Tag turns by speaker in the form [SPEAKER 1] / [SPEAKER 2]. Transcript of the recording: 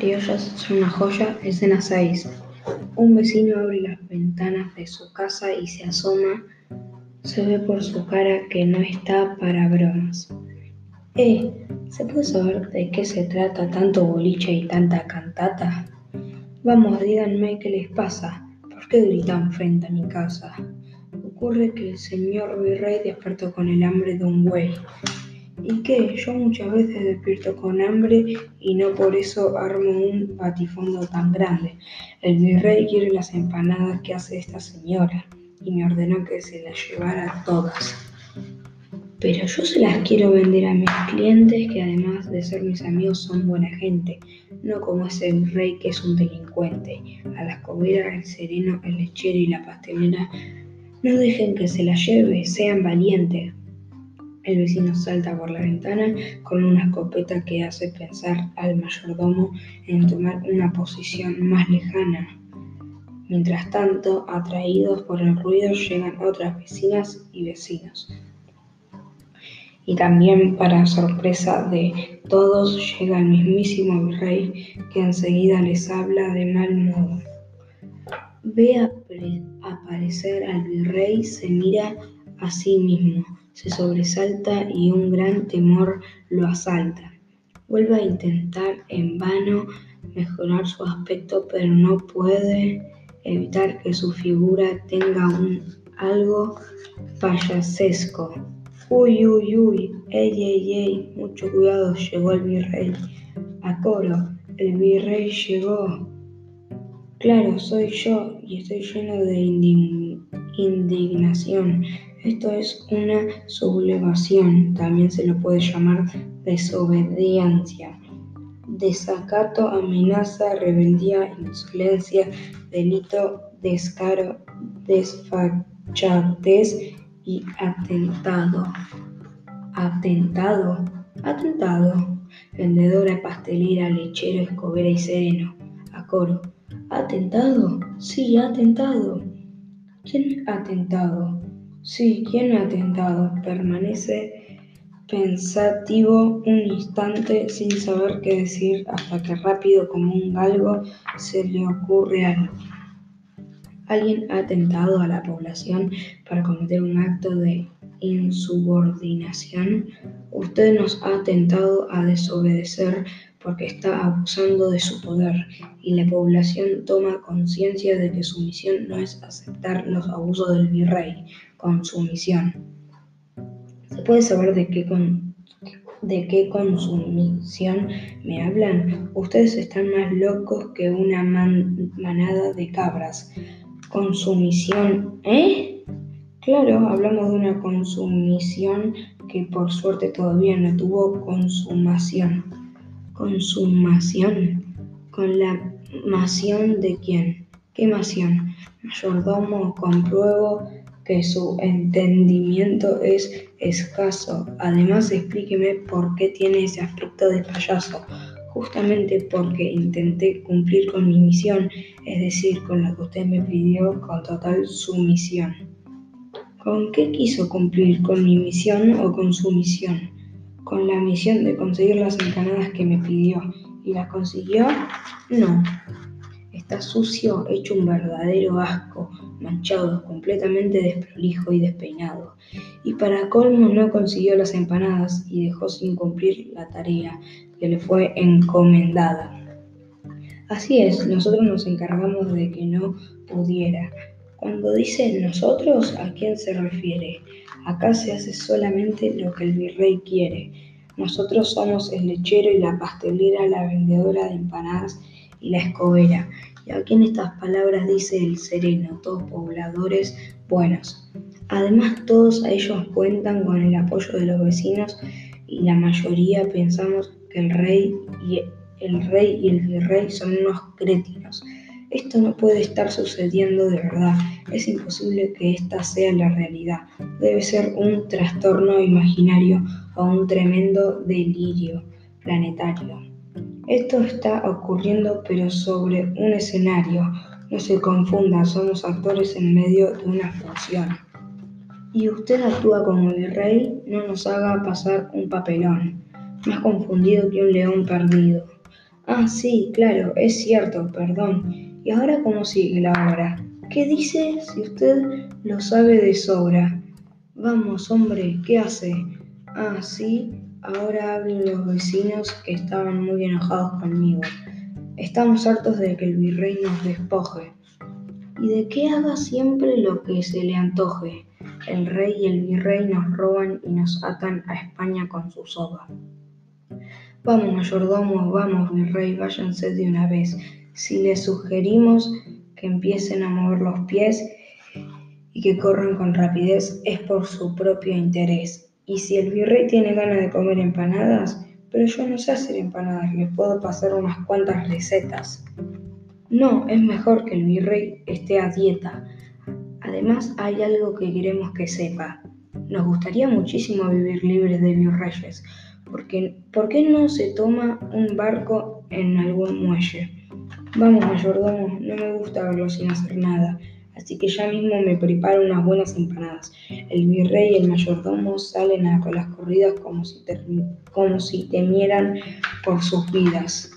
[SPEAKER 1] criollas son una joya, escena 6. Un vecino abre las ventanas de su casa y se asoma. Se ve por su cara que no está para bromas. Eh, ¿se puede saber de qué se trata tanto boliche y tanta cantata? Vamos, díganme qué les pasa. ¿Por qué gritan frente a mi casa? Ocurre que el señor virrey despertó con el hambre de un buey ¿Y qué? Yo muchas veces despierto con hambre y no por eso armo un batifondo tan grande. El virrey quiere las empanadas que hace esta señora y me ordenó que se las llevara todas. Pero yo se las quiero vender a mis clientes que además de ser mis amigos son buena gente, no como ese virrey que es un delincuente. A las coberas, el sereno, el lechero y la pastelera no dejen que se las lleve, sean valientes. El vecino salta por la ventana con una escopeta que hace pensar al mayordomo en tomar una posición más lejana. Mientras tanto, atraídos por el ruido, llegan otras vecinas y vecinos. Y también, para sorpresa de todos, llega el mismísimo virrey que enseguida les habla de mal modo. Ve aparecer al virrey, se mira a sí mismo se sobresalta y un gran temor lo asalta. Vuelve a intentar en vano mejorar su aspecto, pero no puede evitar que su figura tenga un algo payasesco. Uy, uy, uy, ey, ey, ey, mucho cuidado, llegó el virrey. A coro, el virrey llegó. Claro, soy yo y estoy lleno de indignación. Esto es una sublevación, también se lo puede llamar desobediencia, desacato, amenaza, rebeldía, insolencia, delito, descaro, desfachatez y atentado. Atentado, atentado. Vendedora, pastelera, lechero, escobera y sereno. A coro. ¿Atentado? Sí, atentado. ¿Quién atentado? Sí, ¿quién ha atentado? Permanece pensativo un instante sin saber qué decir hasta que rápido como un galgo se le ocurre algo. Alguien ha atentado a la población para cometer un acto de insubordinación. Usted nos ha atentado a desobedecer porque está abusando de su poder y la población toma conciencia de que su misión no es aceptar los abusos del virrey con. ¿Se puede saber de qué, con, de qué consumición me hablan? Ustedes están más locos que una manada de cabras. Consumición, ¿eh? Claro, hablamos de una consumición que por suerte todavía no tuvo consumación consumación. ¿Con la masión de quién? ¿Qué masión? Mayordomo, compruebo que su entendimiento es escaso. Además, explíqueme por qué tiene ese aspecto de payaso. Justamente porque intenté cumplir con mi misión, es decir, con la que usted me pidió con total sumisión. ¿Con qué quiso cumplir? ¿Con mi misión o con su misión? con la misión de conseguir las empanadas que me pidió. ¿Y las consiguió? No. Está sucio, hecho un verdadero asco, manchado, completamente desprolijo y despeinado. Y para colmo no consiguió las empanadas y dejó sin cumplir la tarea que le fue encomendada. Así es, nosotros nos encargamos de que no pudiera. Cuando dice nosotros, ¿a quién se refiere? Acá se hace solamente lo que el virrey quiere. Nosotros somos el lechero y la pastelera, la vendedora de empanadas y la escobera. Aquí en estas palabras dice el sereno, todos pobladores buenos. Además, todos ellos cuentan con el apoyo de los vecinos y la mayoría pensamos que el rey y el rey y el virrey son unos crétinos esto no puede estar sucediendo de verdad. Es imposible que esta sea la realidad. Debe ser un trastorno imaginario o un tremendo delirio planetario. Esto está ocurriendo pero sobre un escenario. No se confunda, somos actores en medio de una función. Y usted actúa como el rey, no nos haga pasar un papelón, más confundido que un león perdido. Ah, sí, claro, es cierto, perdón. ¿Y ahora cómo sigue la obra? ¿Qué dice si usted lo sabe de sobra? Vamos, hombre, ¿qué hace? Ah, sí, ahora hablan los vecinos que estaban muy enojados conmigo. Estamos hartos de que el virrey nos despoje y de que haga siempre lo que se le antoje. El rey y el virrey nos roban y nos atan a España con su soga. Vamos, mayordomos, vamos, virrey, váyanse de una vez. Si les sugerimos que empiecen a mover los pies y que corran con rapidez, es por su propio interés. Y si el virrey tiene ganas de comer empanadas, pero yo no sé hacer empanadas, le puedo pasar unas cuantas recetas. No, es mejor que el virrey esté a dieta. Además, hay algo que queremos que sepa. Nos gustaría muchísimo vivir libres de virreyes. Porque, ¿Por qué no se toma un barco en algún muelle? Vamos, mayordomo, no me gusta verlo sin hacer nada, así que ya mismo me preparo unas buenas empanadas. El virrey y el mayordomo salen a las corridas como si, como si temieran por sus vidas.